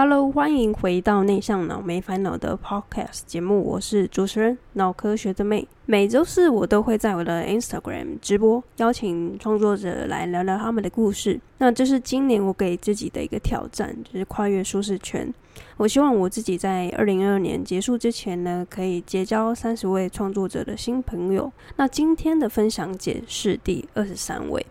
Hello，欢迎回到内向脑没烦恼的 Podcast 节目，我是主持人脑科学的妹。每周四我都会在我的 Instagram 直播，邀请创作者来聊聊他们的故事。那这是今年我给自己的一个挑战，就是跨越舒适圈。我希望我自己在二零二二年结束之前呢，可以结交三十位创作者的新朋友。那今天的分享姐是第二十三位。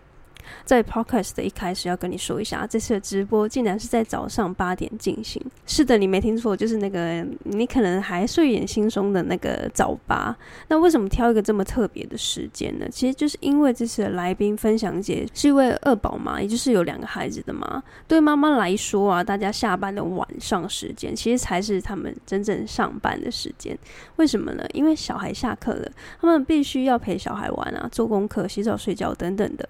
在 Podcast 的一开始要跟你说一下，这次的直播竟然是在早上八点进行。是的，你没听错，就是那个你可能还睡眼惺忪的那个早八。那为什么挑一个这么特别的时间呢？其实就是因为这次的来宾分享姐是一位二宝妈，也就是有两个孩子的妈。对妈妈来说啊，大家下班的晚上时间，其实才是他们真正上班的时间。为什么呢？因为小孩下课了，他们必须要陪小孩玩啊，做功课、洗澡、睡觉等等的。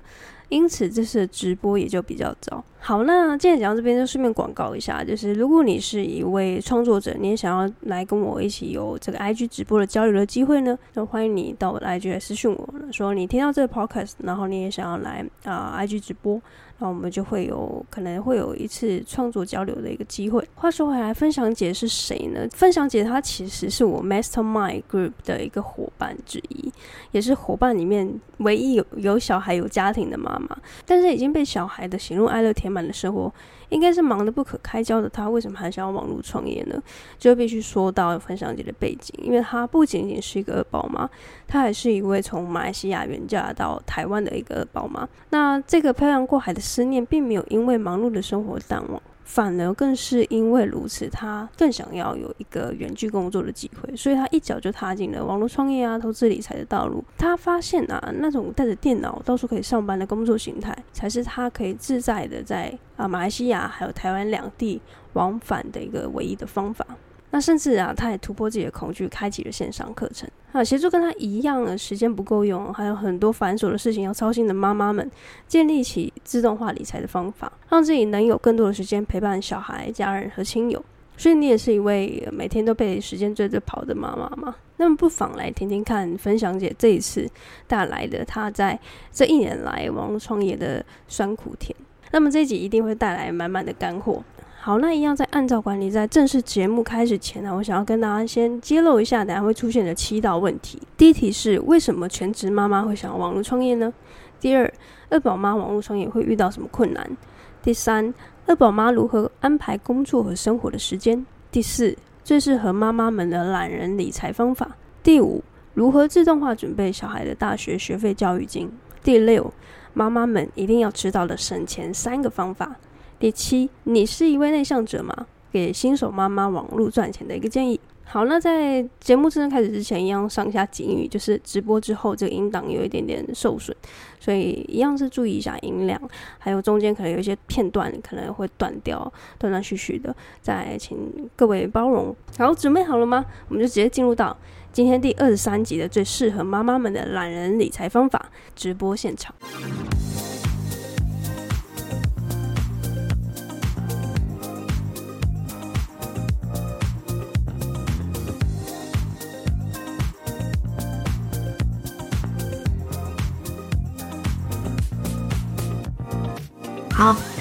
因此，这次的直播也就比较早。好，那今天讲到这边就顺便广告一下，就是如果你是一位创作者，你也想要来跟我一起有这个 IG 直播的交流的机会呢，那欢迎你到我的 IG 来私讯我，说你听到这个 Podcast，然后你也想要来啊、IG 直播。那我们就会有可能会有一次创作交流的一个机会。话说回来，分享姐是谁呢？分享姐她其实是我 Mastermind Group 的一个伙伴之一，也是伙伴里面唯一有有小孩、有家庭的妈妈。但是已经被小孩的喜怒哀乐填满了生活。应该是忙得不可开交的他，为什么还想要网络创业呢？就必须说到分享姐的背景，因为她不仅仅是一个二宝妈，她还是一位从马来西亚远嫁到台湾的一个二宝妈。那这个漂洋过海的思念，并没有因为忙碌的生活淡忘。反而更是因为如此，他更想要有一个远距工作的机会，所以他一脚就踏进了网络创业啊、投资理财的道路。他发现啊，那种带着电脑到处可以上班的工作形态，才是他可以自在的在啊马来西亚还有台湾两地往返的一个唯一的方法。那甚至啊，他也突破自己的恐惧，开启了线上课程。啊，协助跟他一样的时间不够用，还有很多繁琐的事情要操心的妈妈们，建立起自动化理财的方法，让自己能有更多的时间陪伴小孩、家人和亲友。所以你也是一位每天都被时间追着跑的妈妈吗？那么不妨来听听看，分享姐这一次带来的她在这一年来网络创业的酸苦甜。那么这一集一定会带来满满的干货。好，那一样在按照管理，在正式节目开始前呢，我想要跟大家先揭露一下，等下会出现的七道问题。第一题是，为什么全职妈妈会想要网络创业呢？第二，二宝妈网络创业会遇到什么困难？第三，二宝妈如何安排工作和生活的时间？第四，最适合妈妈们的懒人理财方法。第五，如何自动化准备小孩的大学学费教育金？第六，妈妈们一定要知道的省钱三个方法。第七，你是一位内向者吗？给新手妈妈网络赚钱的一个建议。好，那在节目真正开始之前，一样上下警语，就是直播之后这个音档有一点点受损，所以一样是注意一下音量，还有中间可能有一些片段可能会断掉，断断续续的，再请各位包容。好，准备好了吗？我们就直接进入到今天第二十三集的最适合妈妈们的懒人理财方法直播现场。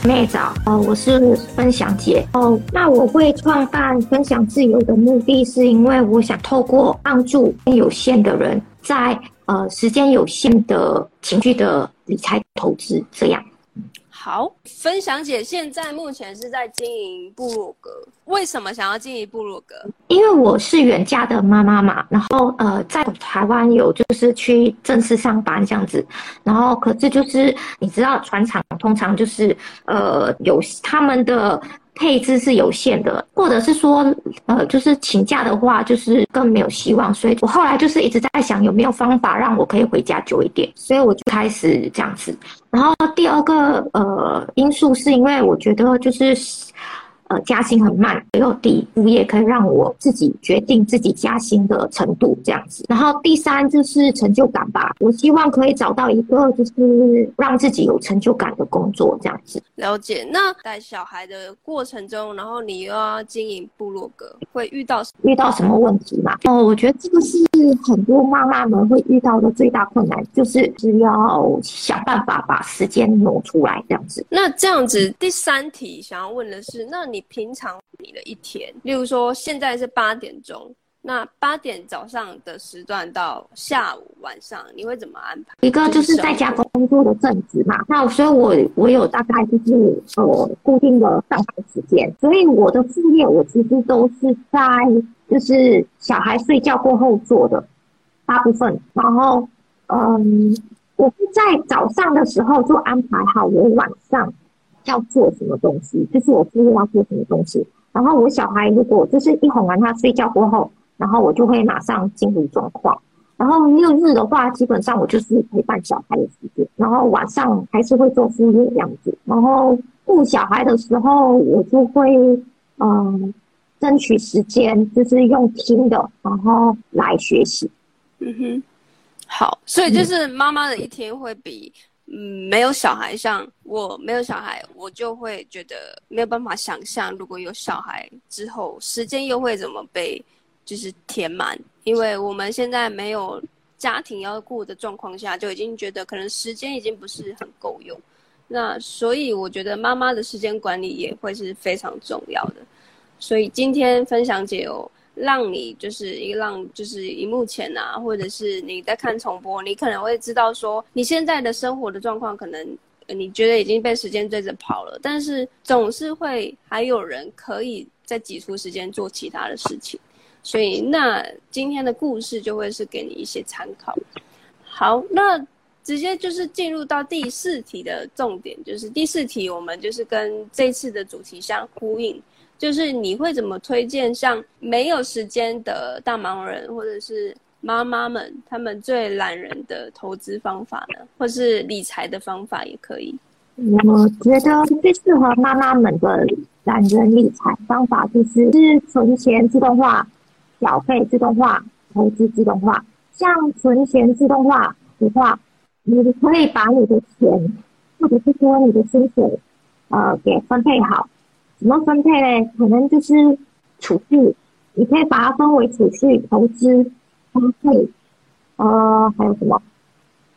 妹早，哦，我是分享姐哦。那我会创办分享自由的目的是因为我想透过帮助有限的人在呃时间有限的情绪的理财投资这样。好，分享姐现在目前是在经营部落格，为什么想要经营部落格？因为我是远嫁的妈妈嘛，然后呃在台湾有就是去正式上班这样子，然后可是就是你知道船厂通常就是呃有他们的。配置是有限的，或者是说，呃，就是请假的话，就是更没有希望。所以我后来就是一直在想，有没有方法让我可以回家久一点。所以我就开始这样子。然后第二个呃因素是因为我觉得就是，呃加薪很慢又低，副业可以让我自己决定自己加薪的程度这样子。然后第三就是成就感吧，我希望可以找到一个就是让自己有成就感的工作这样子。了解。那带小孩的过程中，然后你又要经营部落格，会遇到遇到什么问题吗？哦，我觉得这个是很多妈妈们会遇到的最大困难，就是是要想办法把时间挪出来这样子。那这样子，第三题想要问的是，那你你平常你的一天，例如说现在是八点钟，那八点早上的时段到下午晚上，你会怎么安排？一个就是在家工作的正职嘛，那所以我我有大概就是呃固定的上班时间，所以我的副业我其实都是在就是小孩睡觉过后做的大部分，然后嗯。我是在早上的时候就安排好我晚上要做什么东西，就是我父母要做什么东西。然后我小孩如果就是一哄完他睡觉过后，然后我就会马上进入状况。然后六日的话，基本上我就是陪伴小孩的时间。然后晚上还是会做副业这样子。然后顾小孩的时候，我就会嗯争取时间，就是用听的，然后来学习。嗯哼。好，所以就是妈妈的一天会比嗯没有小孩，像我没有小孩，我就会觉得没有办法想象，如果有小孩之后，时间又会怎么被就是填满，因为我们现在没有家庭要顾的状况下，就已经觉得可能时间已经不是很够用，那所以我觉得妈妈的时间管理也会是非常重要的，所以今天分享姐哦。让你就是一个让就是荧幕前啊，或者是你在看重播，你可能会知道说你现在的生活的状况，可能你觉得已经被时间追着跑了，但是总是会还有人可以再挤出时间做其他的事情，所以那今天的故事就会是给你一些参考。好，那直接就是进入到第四题的重点，就是第四题我们就是跟这次的主题相呼应。就是你会怎么推荐像没有时间的大忙人或者是妈妈们，他们最懒人的投资方法呢？或是理财的方法也可以。我觉得最适合妈妈们的懒人理财方法就是是存钱自动化、缴费自动化、投资自动化。像存钱自动化的话，你可以把你的钱或者是说你的薪水，呃，给分配好。怎么分配呢？可能就是储蓄，你可以把它分为储蓄、投资、花费，呃，还有什么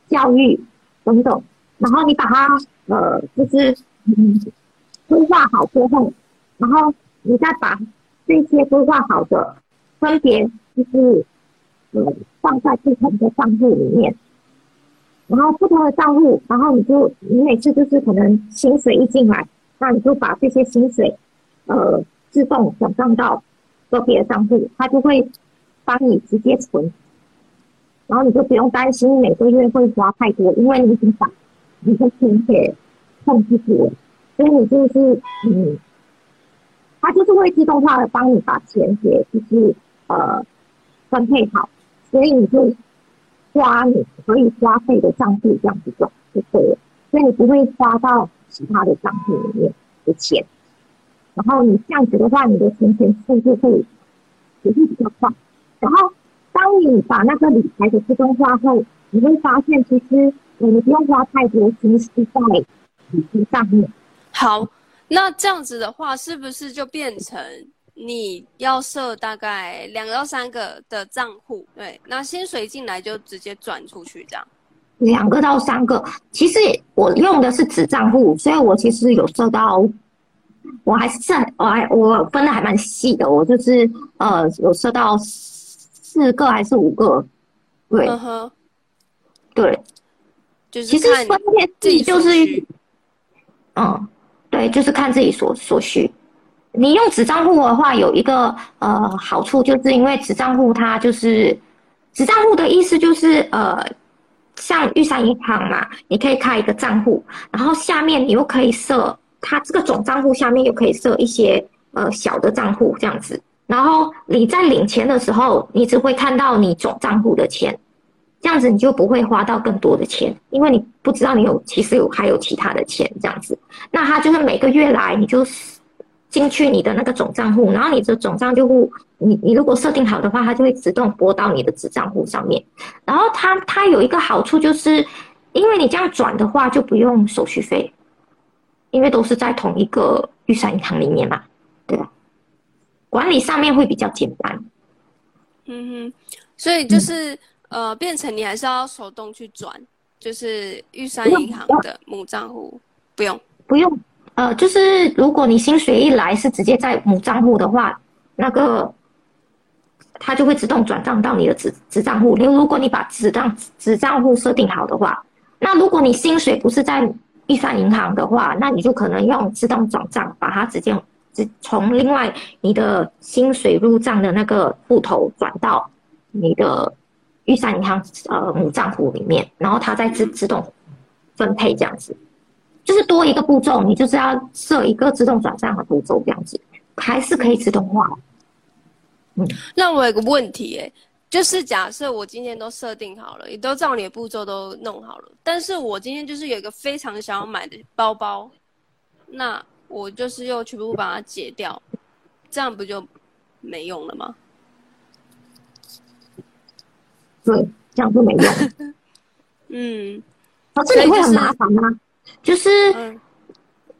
教育等等。然后你把它呃，就是嗯规划好之后，然后你再把这些规划好的分别就是呃放在不同的账户里面。然后不同的账户，然后你就你每次就是可能薪水一进来。那你就把这些薪水，呃，自动转账到个别的账户，它就会帮你直接存，然后你就不用担心每个月会花太多，因为你已经把你的钱给控制住了，所以你就是嗯，它就是会自动化的帮你把钱给就是呃分配好，所以你就花你可以花费的账户这样子做就可以了，所以你不会花到。其他的账户里面的钱，然后你这样子的话，你的存钱速度会也会比较快。然后，当你把那个理财的自动化后，你会发现其实你不用花太多心思在理财上面。好，那这样子的话，是不是就变成你要设大概两到三个的账户？对，那薪水进来就直接转出去这样。两个到三个，其实我用的是子账户，所以我其实有收到，我还是我还我分的还蛮细的，我就是呃有收到四个还是五个，对，对，就是其实分配自己就是，嗯，对，就是看自己所所需。你用子账户的话，有一个呃好处，就是因为子账户它就是子账户的意思就是呃。像玉山银行嘛，你可以开一个账户，然后下面你又可以设，它这个总账户下面又可以设一些呃小的账户这样子，然后你在领钱的时候，你只会看到你总账户的钱，这样子你就不会花到更多的钱，因为你不知道你有其实有还有其他的钱这样子，那它就是每个月来你就进去你的那个总账户，然后你的总账户，你你如果设定好的话，它就会自动拨到你的子账户上面。然后它它有一个好处就是，因为你这样转的话就不用手续费，因为都是在同一个预算银行里面嘛，对吧？管理上面会比较简单。嗯哼，所以就是、嗯、呃，变成你还是要手动去转，就是玉山银行的母账户，不用不用。呃，就是如果你薪水一来是直接在母账户的话，那个它就会自动转账到你的子子账户。如如果你把子账子账户设定好的话，那如果你薪水不是在玉山银行的话，那你就可能用自动转账，把它直接直从另外你的薪水入账的那个户头转到你的玉山银行呃母账户里面，然后它再自自动分配这样子。就是多一个步骤，你就是要设一个自动转账的步骤，这样子还是可以自动化。嗯，那我有个问题，欸，就是假设我今天都设定好了，也都照你的步骤都弄好了，但是我今天就是有一个非常想要买的包包，那我就是又全部把它解掉，这样不就没用了吗？对，这样就没用。嗯，可是你会很麻烦吗？就是，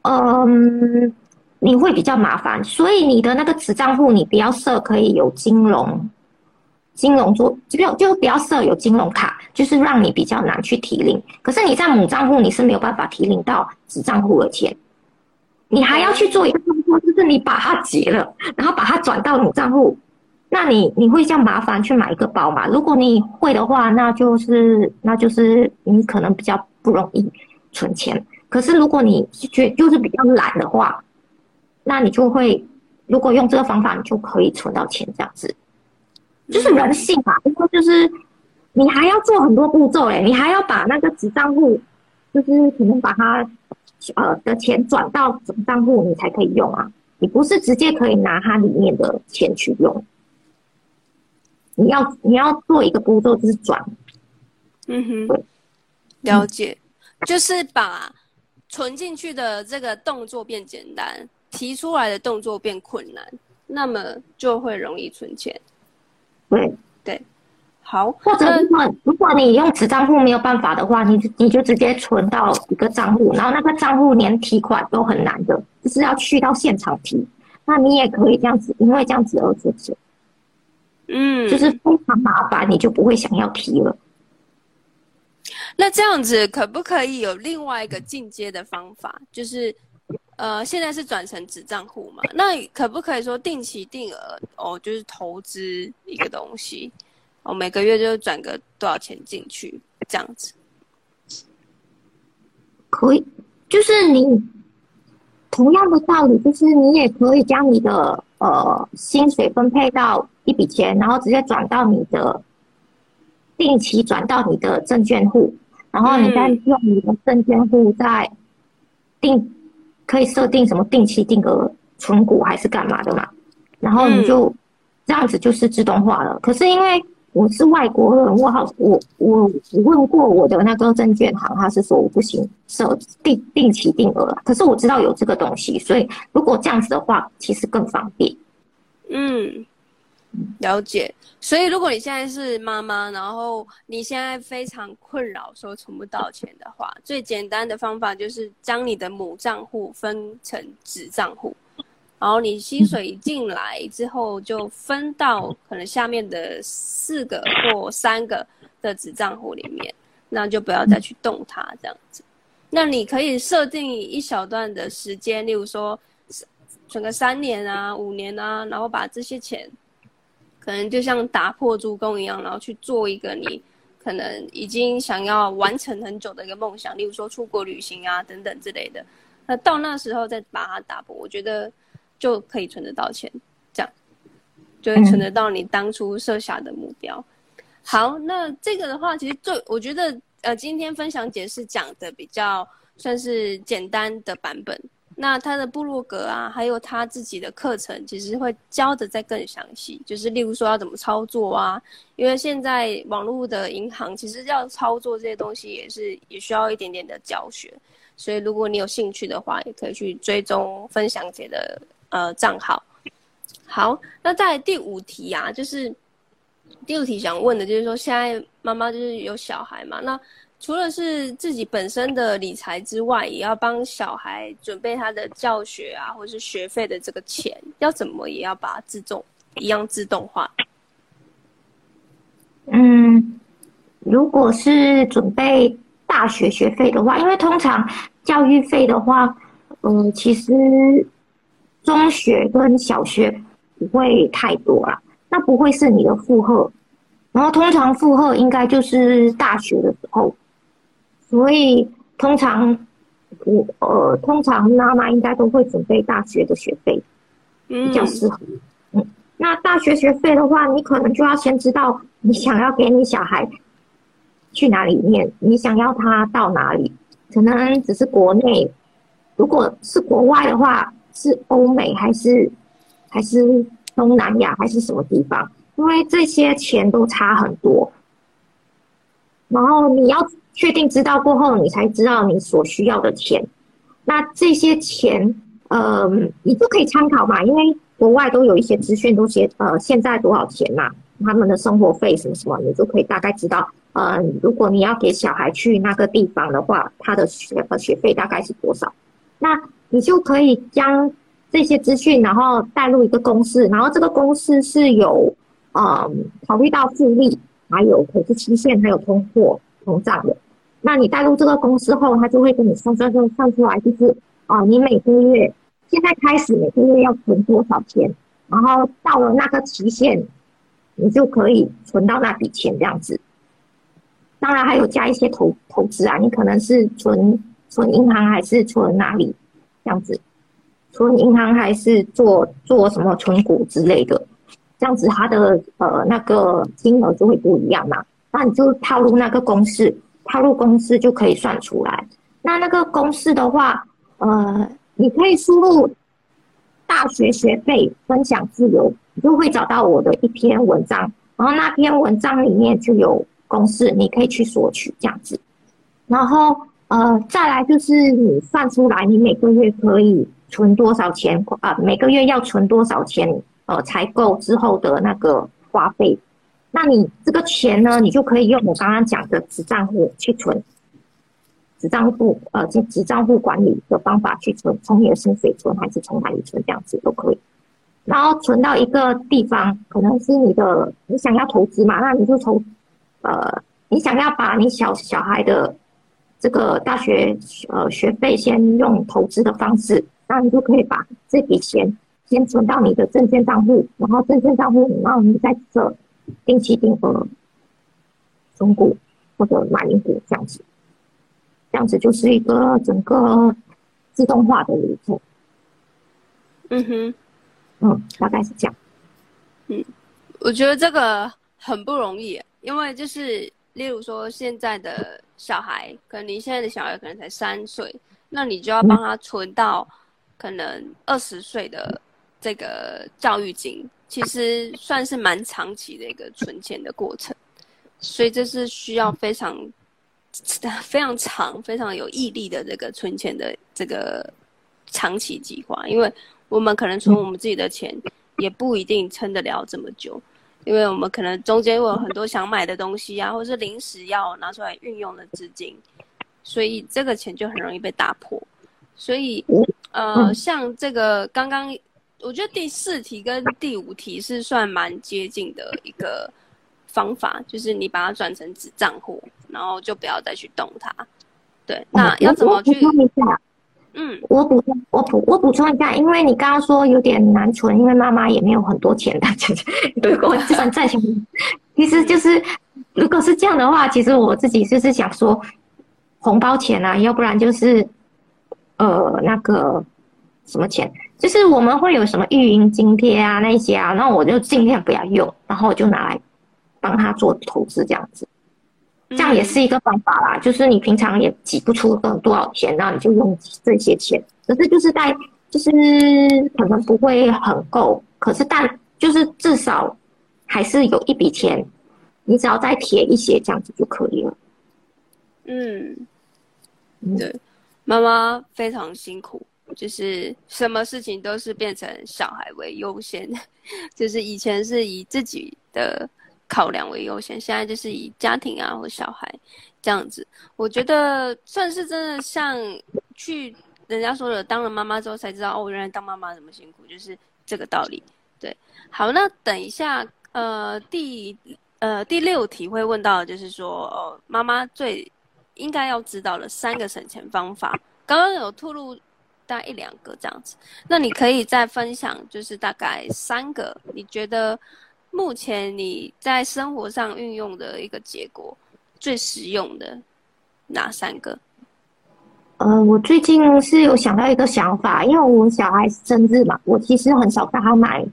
嗯，你会比较麻烦，所以你的那个子账户你不要设可以有金融，金融做就就不要设有金融卡，就是让你比较难去提领。可是你在母账户你是没有办法提领到子账户的钱，你还要去做一个动作，就是你把它结了，然后把它转到母账户，那你你会这样麻烦去买一个包吗？如果你会的话，那就是那就是你可能比较不容易存钱。可是，如果你觉就是比较懒的话，那你就会，如果用这个方法，你就可以存到钱，这样子，就是人性嘛。因为就是你还要做很多步骤嘞，你还要把那个子账户，就是可能把它呃的钱转到总账户，你才可以用啊。你不是直接可以拿它里面的钱去用，你要你要做一个步骤，就是转。嗯哼，了解，嗯、就是把。存进去的这个动作变简单，提出来的动作变困难，那么就会容易存钱。对对，好。或者如果如果你用子账户没有办法的话，你你就直接存到一个账户，然后那个账户连提款都很难的，就是要去到现场提。那你也可以这样子，因为这样子而存钱。嗯，就是非常麻烦，你就不会想要提了。那这样子可不可以有另外一个进阶的方法？就是，呃，现在是转成子账户嘛？那可不可以说定期定额哦？就是投资一个东西，哦，每个月就转个多少钱进去，这样子？可以，就是你同样的道理，就是你也可以将你的呃薪水分配到一笔钱，然后直接转到你的。定期转到你的证券户，然后你再用你的证券户再定，可以设定什么定期定额存股还是干嘛的嘛？然后你就这样子就是自动化了。可是因为我是外国人，我好我我问过我的那个证券行，他是说我不行设定定期定额。可是我知道有这个东西，所以如果这样子的话，其实更方便。嗯。了解，所以如果你现在是妈妈，然后你现在非常困扰说存不到钱的话，最简单的方法就是将你的母账户分成子账户，然后你薪水一进来之后就分到可能下面的四个或三个的子账户里面，那就不要再去动它这样子。那你可以设定一小段的时间，例如说存个三年啊、五年啊，然后把这些钱。可能就像打破猪公一样，然后去做一个你可能已经想要完成很久的一个梦想，例如说出国旅行啊等等之类的。那到那时候再把它打破，我觉得就可以存得到钱，这样就会存得到你当初设下的目标。好，那这个的话，其实最我觉得呃，今天分享解释讲的比较算是简单的版本。那他的部落格啊，还有他自己的课程，其实会教的再更详细。就是例如说要怎么操作啊，因为现在网络的银行其实要操作这些东西，也是也需要一点点的教学。所以如果你有兴趣的话，也可以去追踪分享姐的呃账号。好，那在第五题啊，就是第五题想问的就是说，现在妈妈就是有小孩嘛，那除了是自己本身的理财之外，也要帮小孩准备他的教学啊，或是学费的这个钱，要怎么也要把它自动一样自动化。嗯，如果是准备大学学费的话，因为通常教育费的话，嗯，其实中学跟小学不会太多啦，那不会是你的负荷。然后通常负荷应该就是大学的时候，所以通常我呃，通常妈妈应该都会准备大学的学费，比较适合。嗯，那大学学费的话，你可能就要先知道。你想要给你小孩去哪里念？你想要他到哪里？可能只是国内，如果是国外的话，是欧美还是还是东南亚还是什么地方？因为这些钱都差很多。然后你要确定知道过后，你才知道你所需要的钱。那这些钱，呃，你就可以参考嘛，因为国外都有一些资讯，都写呃现在多少钱嘛。他们的生活费什么什么，你就可以大概知道。呃，如果你要给小孩去那个地方的话，他的学呃学费大概是多少？那你就可以将这些资讯，然后带入一个公式，然后这个公式是有呃考虑到复利，还有投资期限，还有通货膨胀的。那你带入这个公式后，他就会跟你算算算算出来，就是啊、你每个月现在开始每个月要存多少钱，然后到了那个期限。你就可以存到那笔钱这样子，当然还有加一些投投资啊，你可能是存存银行还是存哪里这样子，存银行还是做做什么存股之类的，这样子它的呃那个金额就会不一样嘛。那你就套入那个公式，套入公式就可以算出来。那那个公式的话，呃，你可以输入大学学费分享自由。你就会找到我的一篇文章，然后那篇文章里面就有公式，你可以去索取这样子。然后呃，再来就是你算出来，你每个月可以存多少钱啊、呃？每个月要存多少钱？呃，才够之后的那个花费。那你这个钱呢，你就可以用我刚刚讲的子账户去存，子账户呃，子子账户管理的方法去存，从你的薪水存还是从哪里存，这样子都可以。然后存到一个地方，可能是你的，你想要投资嘛，那你就从，呃，你想要把你小小孩的这个大学呃学费先用投资的方式，那你就可以把这笔钱先存到你的证券账户，然后证券账户，然后你再设定期定额中股或者买零股这样子，这样子就是一个整个自动化的流程。嗯哼。嗯，大概是这样。嗯，我觉得这个很不容易，因为就是例如说，现在的小孩，可能你现在的小孩可能才三岁，那你就要帮他存到可能二十岁的这个教育金，其实算是蛮长期的一个存钱的过程，所以这是需要非常 非常长、非常有毅力的这个存钱的这个长期计划，因为。我们可能存我们自己的钱，也不一定撑得了这么久，因为我们可能中间会有很多想买的东西啊，或是临时要拿出来运用的资金，所以这个钱就很容易被打破。所以，呃，像这个刚刚，我觉得第四题跟第五题是算蛮接近的一个方法，就是你把它转成子账户，然后就不要再去动它。对，那要怎么去？嗯，我补充，我补我补充一下，因为你刚刚说有点难存，因为妈妈也没有很多钱的，对，我就 算再钱，其实就是如果是这样的话，其实我自己就是想说红包钱啊，要不然就是呃那个什么钱，就是我们会有什么育婴津贴啊那些啊，然后我就尽量不要用，然后我就拿来帮他做投资这样子。这样也是一个方法啦，就是你平常也挤不出多少钱，那你就用这些钱。可是就是在，就是可能不会很够，可是但就是至少还是有一笔钱，你只要再贴一些这样子就可以了。嗯，对，妈妈非常辛苦，就是什么事情都是变成小孩为优先，就是以前是以自己的考量为优先，现在就是以家庭啊或小孩这样子。我觉得算是真的像去人家说的，当了妈妈之后才知道哦，原来当妈妈这么辛苦，就是这个道理。对，好，那等一下，呃，第呃第六题会问到就是说，哦，妈妈最应该要知道的三个省钱方法。刚刚有透露大概一两个这样子，那你可以再分享，就是大概三个，你觉得目前你在生活上运用的一个结果最实用的哪三个？呃，我最近是有想到一个想法，因为我小孩生日嘛，我其实很少给他买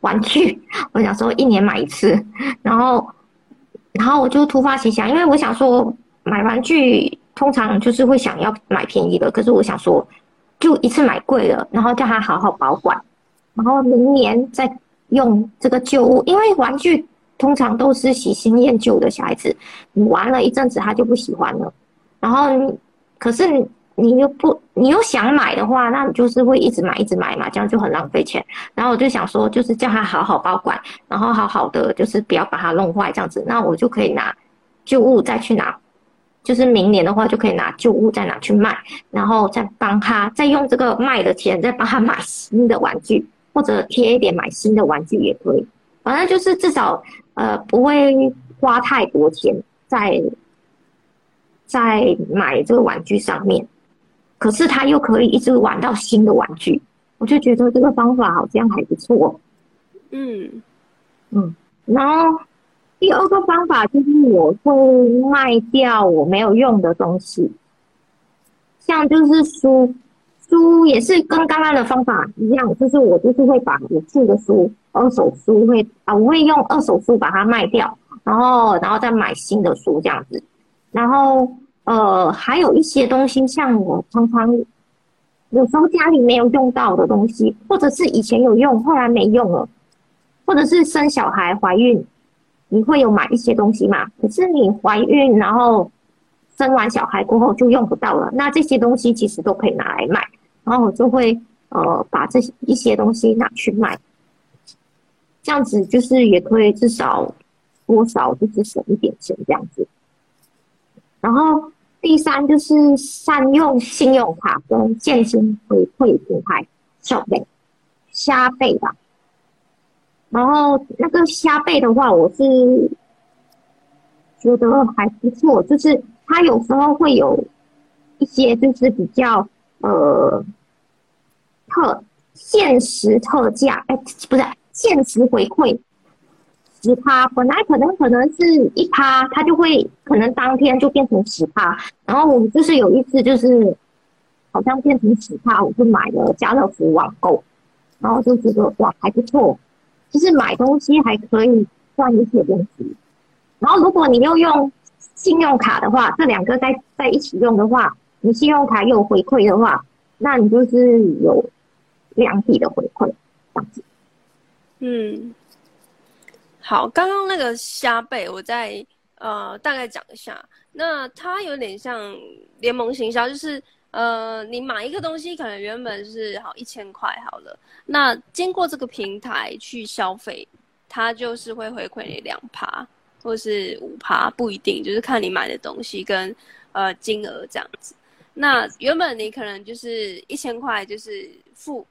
玩具，我想说一年买一次，然后，然后我就突发奇想，因为我想说买玩具。通常就是会想要买便宜的，可是我想说，就一次买贵了，然后叫他好好保管，然后明年再用这个旧物，因为玩具通常都是喜新厌旧的，小孩子你玩了一阵子他就不喜欢了，然后你可是你又不你又想买的话，那你就是会一直买一直买嘛，这样就很浪费钱。然后我就想说，就是叫他好好保管，然后好好的就是不要把它弄坏这样子，那我就可以拿旧物再去拿。就是明年的话，就可以拿旧物再拿去卖，然后再帮他再用这个卖的钱再帮他买新的玩具，或者贴一点买新的玩具也可以。反正就是至少呃不会花太多钱在在买这个玩具上面，可是他又可以一直玩到新的玩具，我就觉得这个方法好像还不错。嗯嗯，然后。第二个方法就是我会卖掉我没有用的东西，像就是书，书也是跟刚刚的方法一样，就是我就是会把我旧的书、二手书会啊，我会用二手书把它卖掉，然后然后再买新的书这样子，然后呃还有一些东西，像我常常有时候家里没有用到的东西，或者是以前有用后来没用了，或者是生小孩怀孕。你会有买一些东西嘛？可是你怀孕，然后生完小孩过后就用不到了。那这些东西其实都可以拿来卖，然后我就会呃把这一些东西拿去卖，这样子就是也可以至少多少就是省一点钱这样子。然后第三就是善用信用卡跟现金回馈平台，小贝、虾贝吧。然后那个虾贝的话，我是觉得还不错，就是它有时候会有一些就是比较呃特限时特价，哎，不是限时回馈十趴，本来可能可能是一趴，它就会可能当天就变成十趴。然后我就是有一次就是好像变成十趴，我就买了家乐福网购，然后就觉得哇还不错。就是买东西还可以赚一些东西，然后如果你又用信用卡的话，这两个在在一起用的话，你信用卡有回馈的话，那你就是有两笔的回馈，这样子。嗯，好，刚刚那个虾贝，我再呃大概讲一下，那它有点像联盟行销，就是。呃，你买一个东西，可能原本是好一千块好了，那经过这个平台去消费，它就是会回馈你两趴，或是五趴，不一定，就是看你买的东西跟呃金额这样子。那原本你可能就是一千块，就是付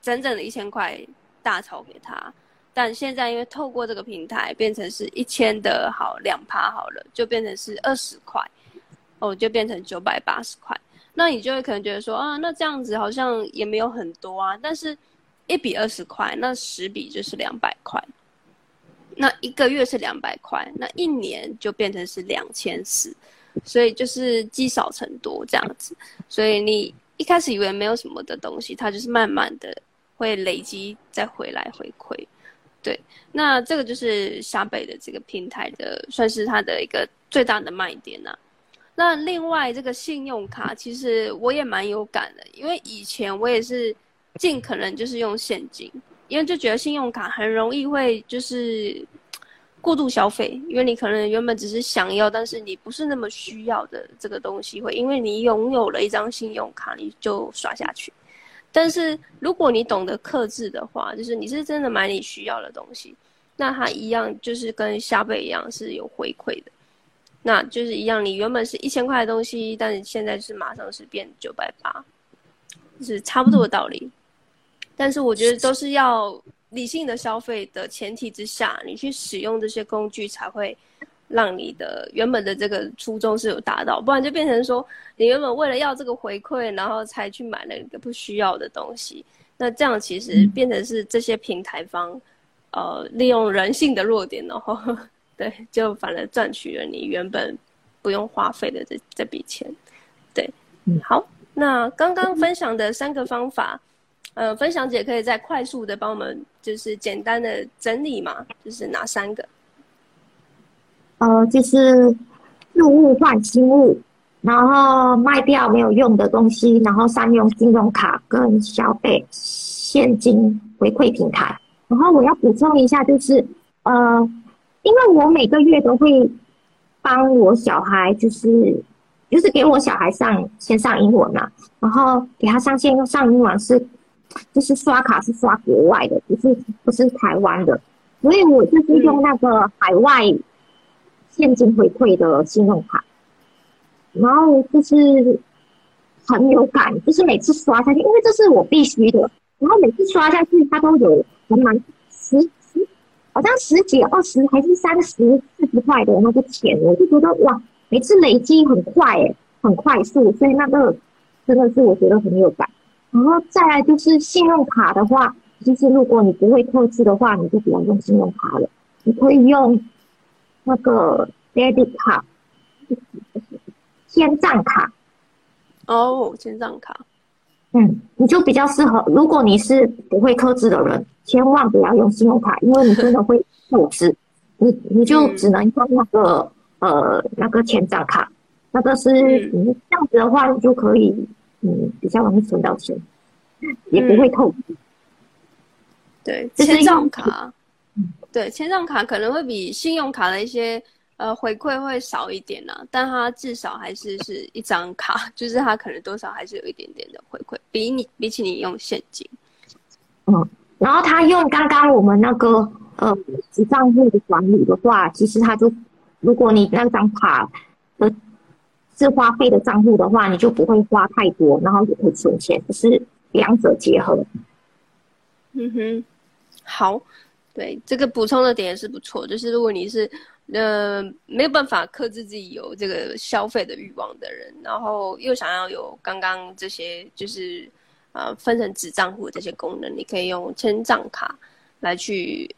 整整的一千块大钞给他，但现在因为透过这个平台变成是一千的好两趴好了，就变成是二十块，哦，就变成九百八十块。那你就会可能觉得说啊，那这样子好像也没有很多啊，但是一笔二十块，那十笔就是两百块，那一个月是两百块，那一年就变成是两千四，所以就是积少成多这样子，所以你一开始以为没有什么的东西，它就是慢慢的会累积再回来回馈，对，那这个就是虾贝的这个平台的，算是它的一个最大的卖点呐、啊。那另外这个信用卡，其实我也蛮有感的，因为以前我也是尽可能就是用现金，因为就觉得信用卡很容易会就是过度消费，因为你可能原本只是想要，但是你不是那么需要的这个东西，会因为你拥有了一张信用卡，你就刷下去。但是如果你懂得克制的话，就是你是真的买你需要的东西，那它一样就是跟消费一样是有回馈的。那就是一样，你原本是一千块的东西，但是现在是马上是变九百八，是差不多的道理。但是我觉得都是要理性的消费的前提之下，你去使用这些工具才会让你的原本的这个初衷是有达到，不然就变成说你原本为了要这个回馈，然后才去买了一个不需要的东西。那这样其实变成是这些平台方，呃，利用人性的弱点，然后。对，就反而赚取了你原本不用花费的这这笔钱。对，嗯，好，那刚刚分享的三个方法，呃，分享姐可以再快速的帮我们就是简单的整理嘛，就是哪三个？呃，就是旧物换新物，然后卖掉没有用的东西，然后善用信用卡跟消费现金回馈平台。然后我要补充一下，就是呃。因为我每个月都会帮我小孩，就是就是给我小孩上先上英文嘛，然后给他上线上英文是就是刷卡是刷国外的，不是不是台湾的，所以我就是用那个海外现金回馈的信用卡，然后就是很有感，就是每次刷下去，因为这是我必须的，然后每次刷下去，它都有还蛮十。好像十几、二十还是三十、四十块的那个钱，我就觉得哇，每次累积很快诶，很快速，所以那个真的是我觉得很有感。然后再来就是信用卡的话，就是如果你不会透支的话，你就不要用信用卡了，你可以用那个 debit 卡，签账卡。哦，签账卡。嗯，你就比较适合。如果你是不会克制的人，千万不要用信用卡，因为你真的会透支。你你就只能用那个、嗯、呃那个千账卡，那个是你这样子的话，你就可以嗯比较容易存到钱，也不会透支。对，千账卡，对千账卡可能会比信用卡的一些。呃，回馈会少一点呢、啊，但它至少还是是一张卡，就是它可能多少还是有一点点的回馈，比你比起你用现金。嗯，然后他用刚刚我们那个呃子账户的管理的话，其实他就如果你那张卡的是花费的账户的话，你就不会花太多，然后也会存钱，就是两者结合。嗯哼，好，对这个补充的点也是不错，就是如果你是。呃，没有办法克制自己有这个消费的欲望的人，然后又想要有刚刚这些，就是啊分成子账户这些功能，你可以用千账卡来去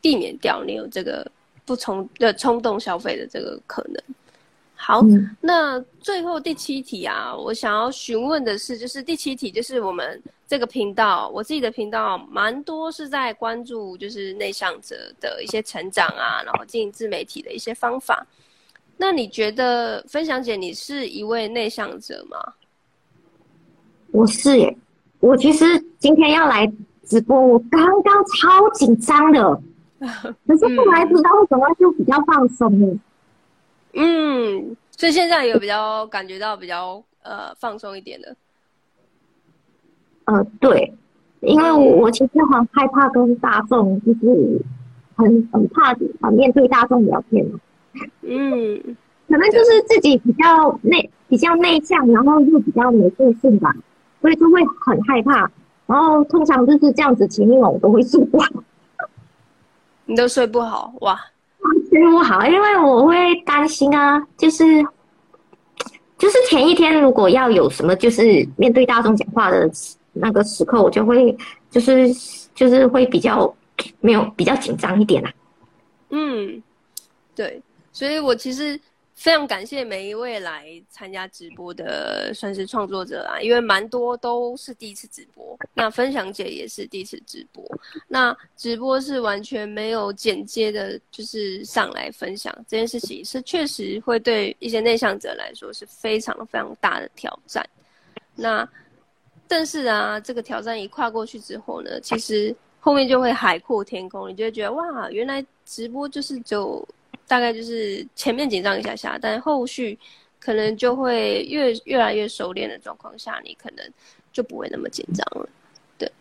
避免掉你有这个不冲的冲动消费的这个可能。好，嗯、那最后第七题啊，我想要询问的是，就是第七题，就是我们这个频道，我自己的频道蛮多是在关注，就是内向者的一些成长啊，然后经营自媒体的一些方法。那你觉得，分享姐，你是一位内向者吗？我是耶，我其实今天要来直播，我刚刚超紧张的，可是后来不知道为什么就比较放松了。嗯，所以现在有比较感觉到比较呃放松一点的。呃，对，因为我我其实很害怕跟大众，就是很很怕啊面对大众聊天。嗯，可能就是自己比较内比较内向，然后又比较没自信吧，所以就会很害怕。然后通常就是这样子，前一晚我都会睡不好。你都睡不好哇？睡不好，因为我会担心啊，就是就是前一天如果要有什么，就是面对大众讲话的那个时刻，我就会就是就是会比较没有比较紧张一点啊。嗯，对，所以我其实。非常感谢每一位来参加直播的，算是创作者啊，因为蛮多都是第一次直播。那分享姐也是第一次直播，那直播是完全没有剪接的，就是上来分享这件事情，是确实会对一些内向者来说是非常非常大的挑战。那但是啊，这个挑战一跨过去之后呢，其实后面就会海阔天空，你就会觉得哇，原来直播就是就。大概就是前面紧张一下下，但后续可能就会越越来越熟练的状况下，你可能就不会那么紧张了。对，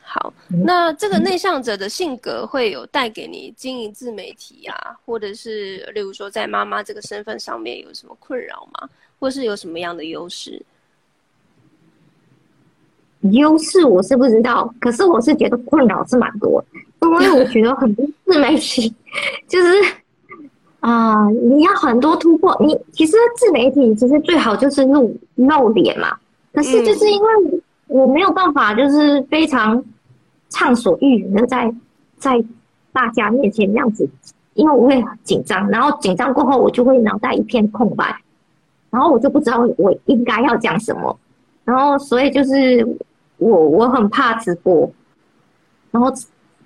好，那这个内向者的性格会有带给你经营自媒体啊，或者是例如说在妈妈这个身份上面有什么困扰吗？或是有什么样的优势？优势我是不知道，可是我是觉得困扰是蛮多，因为我觉得很多自媒体 就是啊、呃，你要很多突破。你其实自媒体其实最好就是露露脸嘛，可是就是因为我没有办法，就是非常畅所欲言的在在大家面前这样子，因为我会很紧张，然后紧张过后我就会脑袋一片空白，然后我就不知道我应该要讲什么，然后所以就是。我我很怕直播，然后，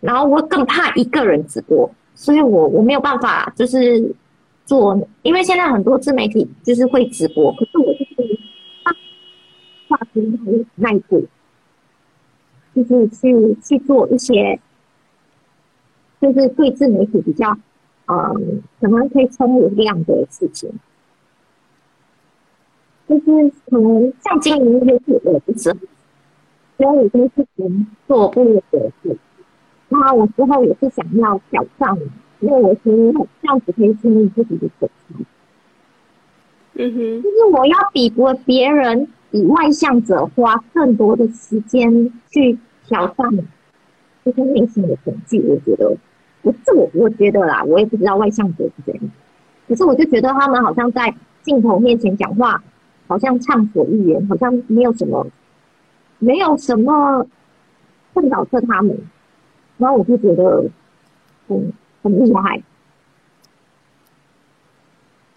然后我更怕一个人直播，所以我我没有办法就是做，因为现在很多自媒体就是会直播，可是我就是怕话题很那一步，就是去去做一些，就是对自媒体比较，嗯，可能可以充流量的事情，就是可能像经营一些自媒体是。所以我都是从做部落格的，那我之后也是想要挑战，因为我觉得这样子可以建立自己的粉丝。嗯哼，就是我要比过别人，比外向者花更多的时间去挑战这些内心的恐惧。我觉得，我这我我觉得啦，我也不知道外向者是怎样，可是我就觉得他们好像在镜头面前讲话，好像畅所欲言，好像没有什么。没有什么困扰着他们，然后我就觉得很很厉害。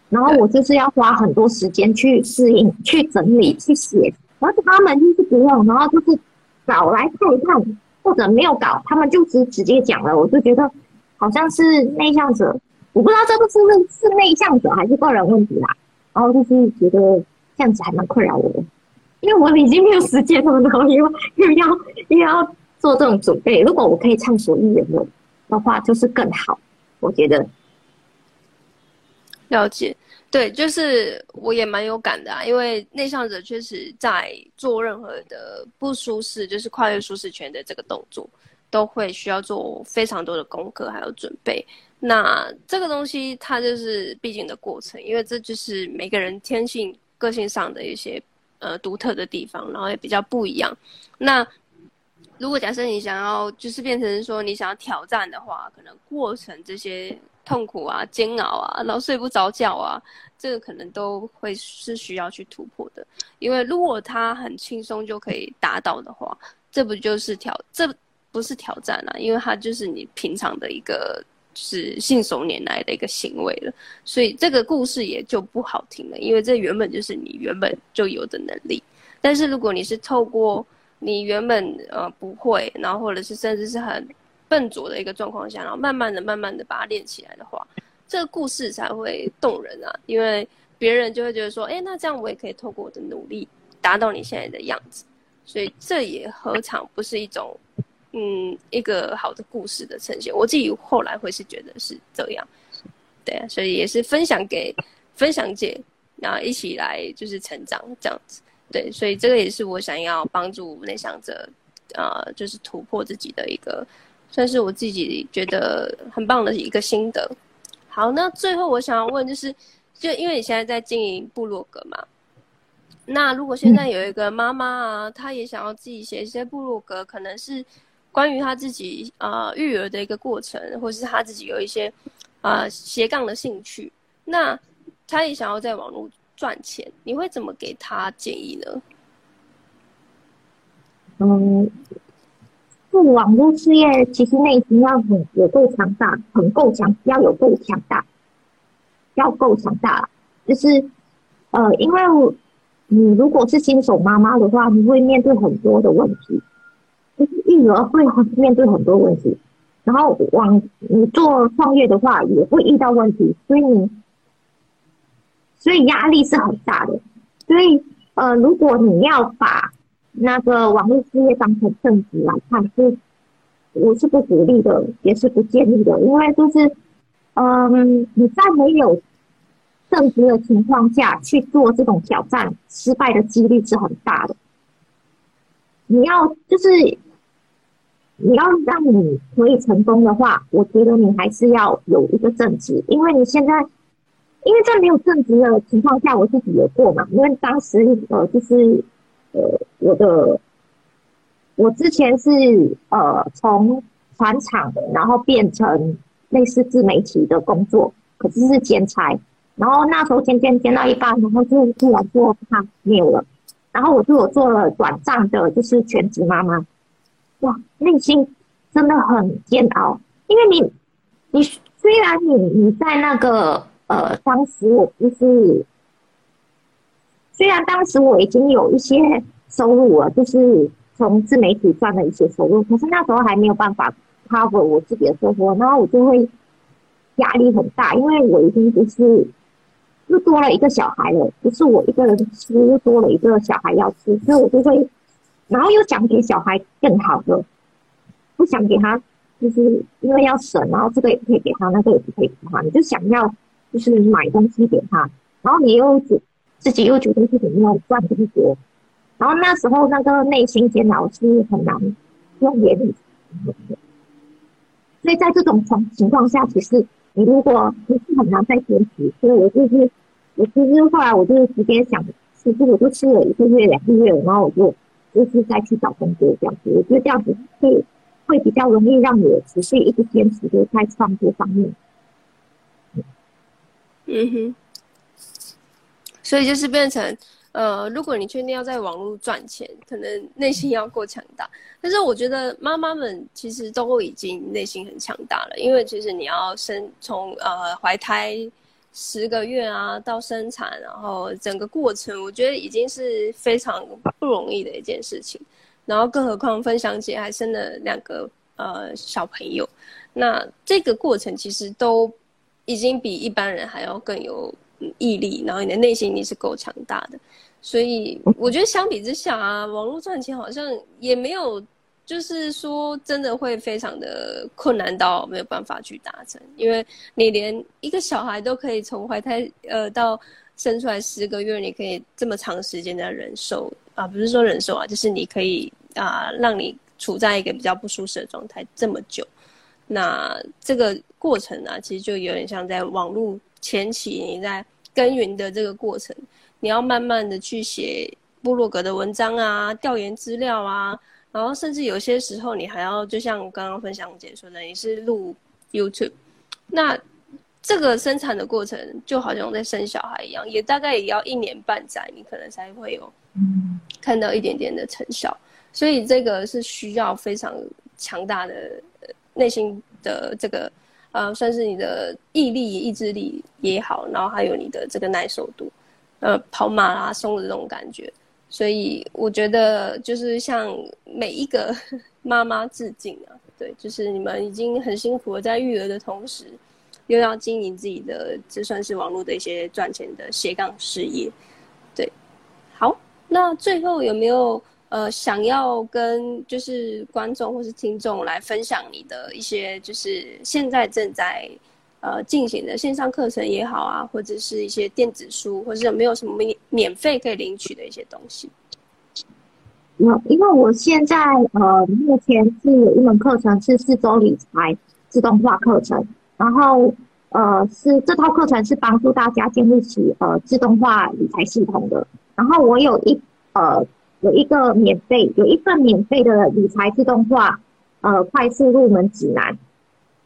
然后我就是要花很多时间去适应、去整理、去写，然后他们就是不用，然后就是稿来看一看，或者没有稿，他们就直直接讲了。我就觉得好像是内向者，我不知道这个是不是是内向者还是个人问题啦。然后就是觉得这样子还蛮困扰我的。因为我已经没有时间了，然后又又要又要做这种准备。如果我可以畅所欲言的的话，就是更好。我觉得了解，对，就是我也蛮有感的啊。因为内向者确实在做任何的不舒适，就是跨越舒适圈的这个动作，都会需要做非常多的功课还有准备。那这个东西它就是必经的过程，因为这就是每个人天性、个性上的一些。呃，独特的地方，然后也比较不一样。那如果假设你想要，就是变成说你想要挑战的话，可能过程这些痛苦啊、煎熬啊，然后睡不着觉啊，这个可能都会是需要去突破的。因为如果它很轻松就可以达到的话，这不就是挑，这不是挑战啊，因为它就是你平常的一个。是信手拈来的一个行为了，所以这个故事也就不好听了，因为这原本就是你原本就有的能力。但是如果你是透过你原本呃不会，然后或者是甚至是很笨拙的一个状况下，然后慢慢的、慢慢的把它练起来的话，这个故事才会动人啊！因为别人就会觉得说，哎，那这样我也可以透过我的努力达到你现在的样子，所以这也何尝不是一种。嗯，一个好的故事的呈现，我自己后来会是觉得是这样，对啊，所以也是分享给分享姐，然后一起来就是成长这样子，对，所以这个也是我想要帮助内向者，呃，就是突破自己的一个，算是我自己觉得很棒的一个心得。好，那最后我想要问就是，就因为你现在在经营部落格嘛，那如果现在有一个妈妈啊，她也想要自己写一些部落格，可能是。关于她自己啊、呃、育儿的一个过程，或是她自己有一些啊、呃、斜杠的兴趣，那她也想要在网络赚钱，你会怎么给他建议呢？嗯，做网络事业其实内心要很有够强大，很够强，要有够强大，要够强大。就是呃，因为你如果是新手妈妈的话，你会面对很多的问题。就是育儿会面对很多问题，然后往你做创业的话也会遇到问题，所以你，所以压力是很大的。所以呃，如果你要把那个网络事业当成正职来看，是我是不鼓励的，也是不建议的，因为就是嗯、你在没有正职的情况下去做这种挑战，失败的几率是很大的。你要就是你要让你可以成功的话，我觉得你还是要有一个正职，因为你现在因为在没有正职的情况下，我自己有过嘛，因为当时呃就是呃我的我之前是呃从船厂然后变成类似自媒体的工作，可是是兼差。然后那时候渐渐兼到一半，然后就突然做他没有了，然后我就有做了短暂的，就是全职妈妈。哇，内心真的很煎熬，因为你，你虽然你你在那个呃，当时我就是，虽然当时我已经有一些收入了，就是从自媒体赚了一些收入，可是那时候还没有办法 cover 我自己的生活，然后我就会压力很大，因为我已经就是。又多了一个小孩了，不是我一个人吃，又多了一个小孩要吃，所以我就会，然后又想给小孩更好的，不想给他，就是因为要省，然后这个也不可以给他，那个也不可以给他，你就想要就是买东西给他，然后你又自自己又觉得自己没有赚很多，然后那时候那个内心煎熬是很难用言语，所以在这种情情况下，其实。你如果不是很难再坚持，所以我就是，我其实后来我就直接想，其实我就吃了一个月、两个月，然后我就就是再去找工作这样子。我觉得这样子会会比较容易让我持续一直坚持，就是在创作方面。嗯哼，所以就是变成。呃，如果你确定要在网络赚钱，可能内心要够强大。但是我觉得妈妈们其实都已经内心很强大了，因为其实你要生从呃怀胎十个月啊到生产，然后整个过程，我觉得已经是非常不容易的一件事情。然后更何况分享姐还生了两个呃小朋友，那这个过程其实都已经比一般人还要更有毅力，然后你的内心你是够强大的。所以我觉得相比之下啊，网络赚钱好像也没有，就是说真的会非常的困难到没有办法去达成，因为你连一个小孩都可以从怀胎呃到生出来十个月，你可以这么长时间的忍受啊，不是说忍受啊，就是你可以啊让你处在一个比较不舒适的状态这么久，那这个过程啊，其实就有点像在网络前期你在耕耘的这个过程。你要慢慢的去写部落格的文章啊，调研资料啊，然后甚至有些时候你还要，就像我刚刚分享姐说的，你是录 YouTube，那这个生产的过程就好像在生小孩一样，也大概也要一年半载，你可能才会有看到一点点的成效，所以这个是需要非常强大的内心的这个呃，算是你的毅力、意志力也好，然后还有你的这个耐受度。呃，跑马拉松的这种感觉，所以我觉得就是向每一个 妈妈致敬啊！对，就是你们已经很辛苦了在育儿的同时，又要经营自己的，这算是网络的一些赚钱的斜杠事业。对，好，那最后有没有呃想要跟就是观众或是听众来分享你的一些，就是现在正在。呃，进行的线上课程也好啊，或者是一些电子书，或者是有没有什么免免费可以领取的一些东西？有，因为我现在呃，目前是有一门课程是四周理财自动化课程，然后呃，是这套课程是帮助大家建立起呃自动化理财系统的。然后我有一呃有一个免费有一份免费的理财自动化呃快速入门指南。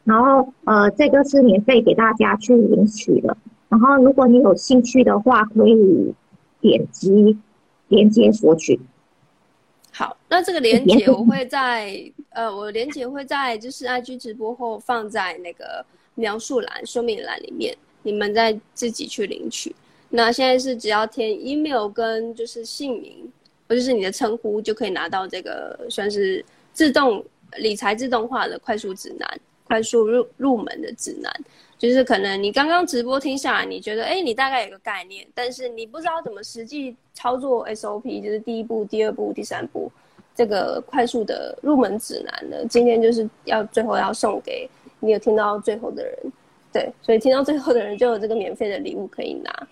然后，呃，这个是免费给大家去领取的。然后，如果你有兴趣的话，可以点击连接索取。好，那这个链接我会在呃，我连接会在就是 IG 直播后放在那个描述栏、说明栏里面，你们再自己去领取。那现在是只要填 email 跟就是姓名，或者是你的称呼，就可以拿到这个算是自动理财自动化的快速指南。快速入入门的指南，就是可能你刚刚直播听下来，你觉得哎，你大概有个概念，但是你不知道怎么实际操作 SOP，就是第一步、第二步、第三步这个快速的入门指南呢。今天就是要最后要送给你有听到最后的人，对，所以听到最后的人就有这个免费的礼物可以拿。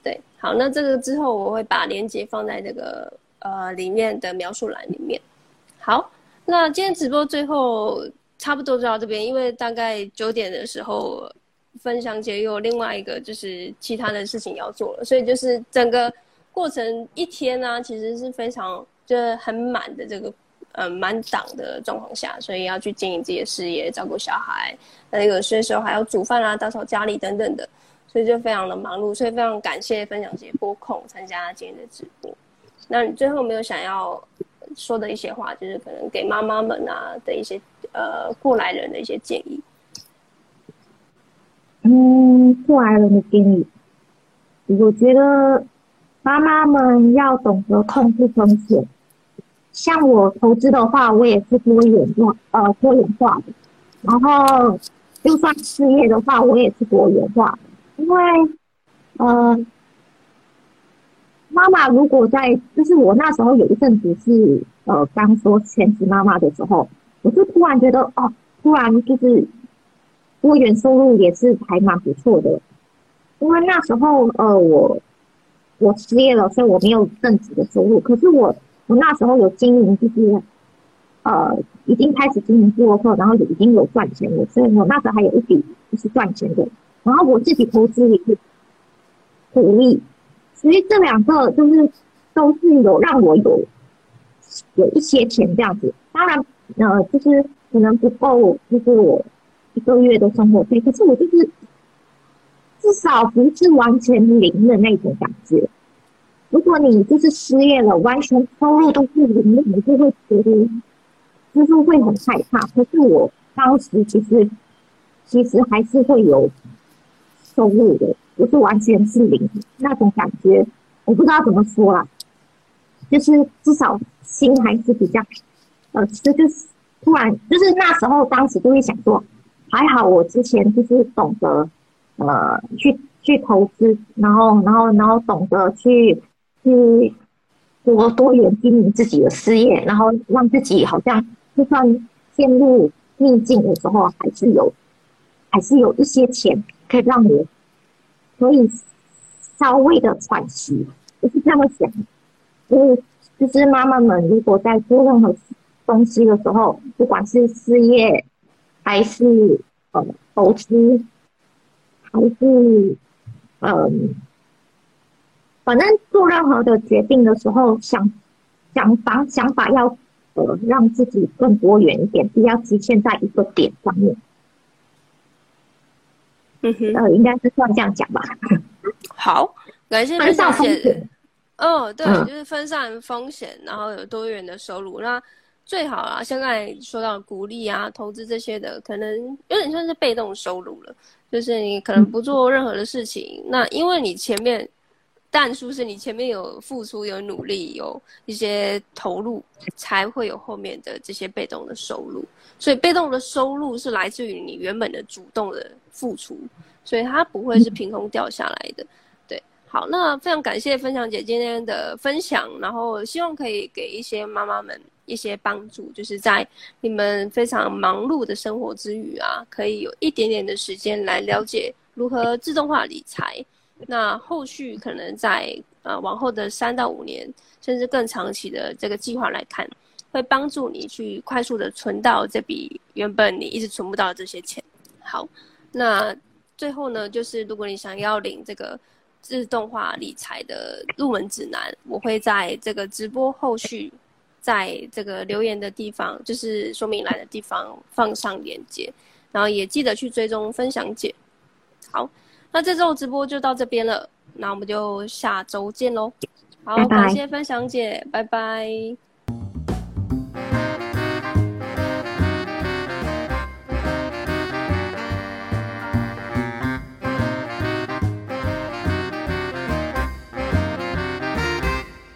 对，好，那这个之后我会把链接放在这个呃里面的描述栏里面。好，那今天直播最后差不多就到这边，因为大概九点的时候，分享姐又有另外一个就是其他的事情要做了，所以就是整个过程一天呢、其实是非常就是很满的这个呃满档的状况下，所以要去经营自己的事业，照顾小孩，那有些时候还要煮饭啊、打扫家里等等的，所以就非常的忙碌，所以非常感谢分享姐播控参加今天的直播。那你最后没有想要说的一些话，就是可能给妈妈们啊的一些呃过来人的一些建议。嗯，过来人的建议，我觉得妈妈们要懂得控制风险。像我投资的话，我也是多元化，呃，多元化的。然后，就算事业的话，我也是多元化的。因为，呃，妈妈如果在，就是我那时候有一阵子是，呃，刚说全职妈妈的时候，我就突然觉得，哦，突然就是。多元收入也是还蛮不错的，因为那时候呃我我失业了，所以我没有正职的收入。可是我我那时候有经营，就是呃已经开始经营部落客，然后也已经有赚钱了，所以我那时候还有一笔就是赚钱的。然后我自己投资也是鼓励，所以这两个就是都是有让我有有一些钱这样子。当然呃就是可能不够，就是我。一个月的生活费，可是我就是至少不是完全零的那种感觉。如果你就是失业了，完全收入都是零，你就会觉得就是会很害怕。可是我当时其实其实还是会有收入的，不是完全是零那种感觉。我不知道怎么说啦，就是至少心还是比较呃，其实就是突然就是那时候当时就会想说。还好，我之前就是懂得，呃，去去投资，然后，然后，然后懂得去去多多元经营自己的事业，然后让自己好像就算陷入逆境的时候，还是有，还是有一些钱可以让我可以稍微的喘息。我是这么想，因为就是妈妈们如果在做任何东西的时候，不管是事业。还是呃投资，还是嗯、呃，反正做任何的决定的时候，想想法想法要呃让自己更多元一点，不要局限在一个点上面。嗯哼，呃，应该是算这样讲吧。好，感谢分散风险。哦，对，嗯、就是分散风险，然后有多元的收入。那最好啦，像刚才说到鼓励啊、投资这些的，可能有点像是被动收入了。就是你可能不做任何的事情，嗯、那因为你前面，但是不是你前面有付出、有努力、有一些投入，才会有后面的这些被动的收入。所以被动的收入是来自于你原本的主动的付出，所以它不会是凭空掉下来的。对，好，那非常感谢分享姐今天的分享，然后希望可以给一些妈妈们。一些帮助，就是在你们非常忙碌的生活之余啊，可以有一点点的时间来了解如何自动化理财。那后续可能在呃往后的三到五年，甚至更长期的这个计划来看，会帮助你去快速的存到这笔原本你一直存不到的这些钱。好，那最后呢，就是如果你想要领这个自动化理财的入门指南，我会在这个直播后续。在这个留言的地方，就是说明栏的地方放上链接，然后也记得去追踪分享姐。好，那这周直播就到这边了，那我们就下周见喽。好。感谢分享姐，拜拜。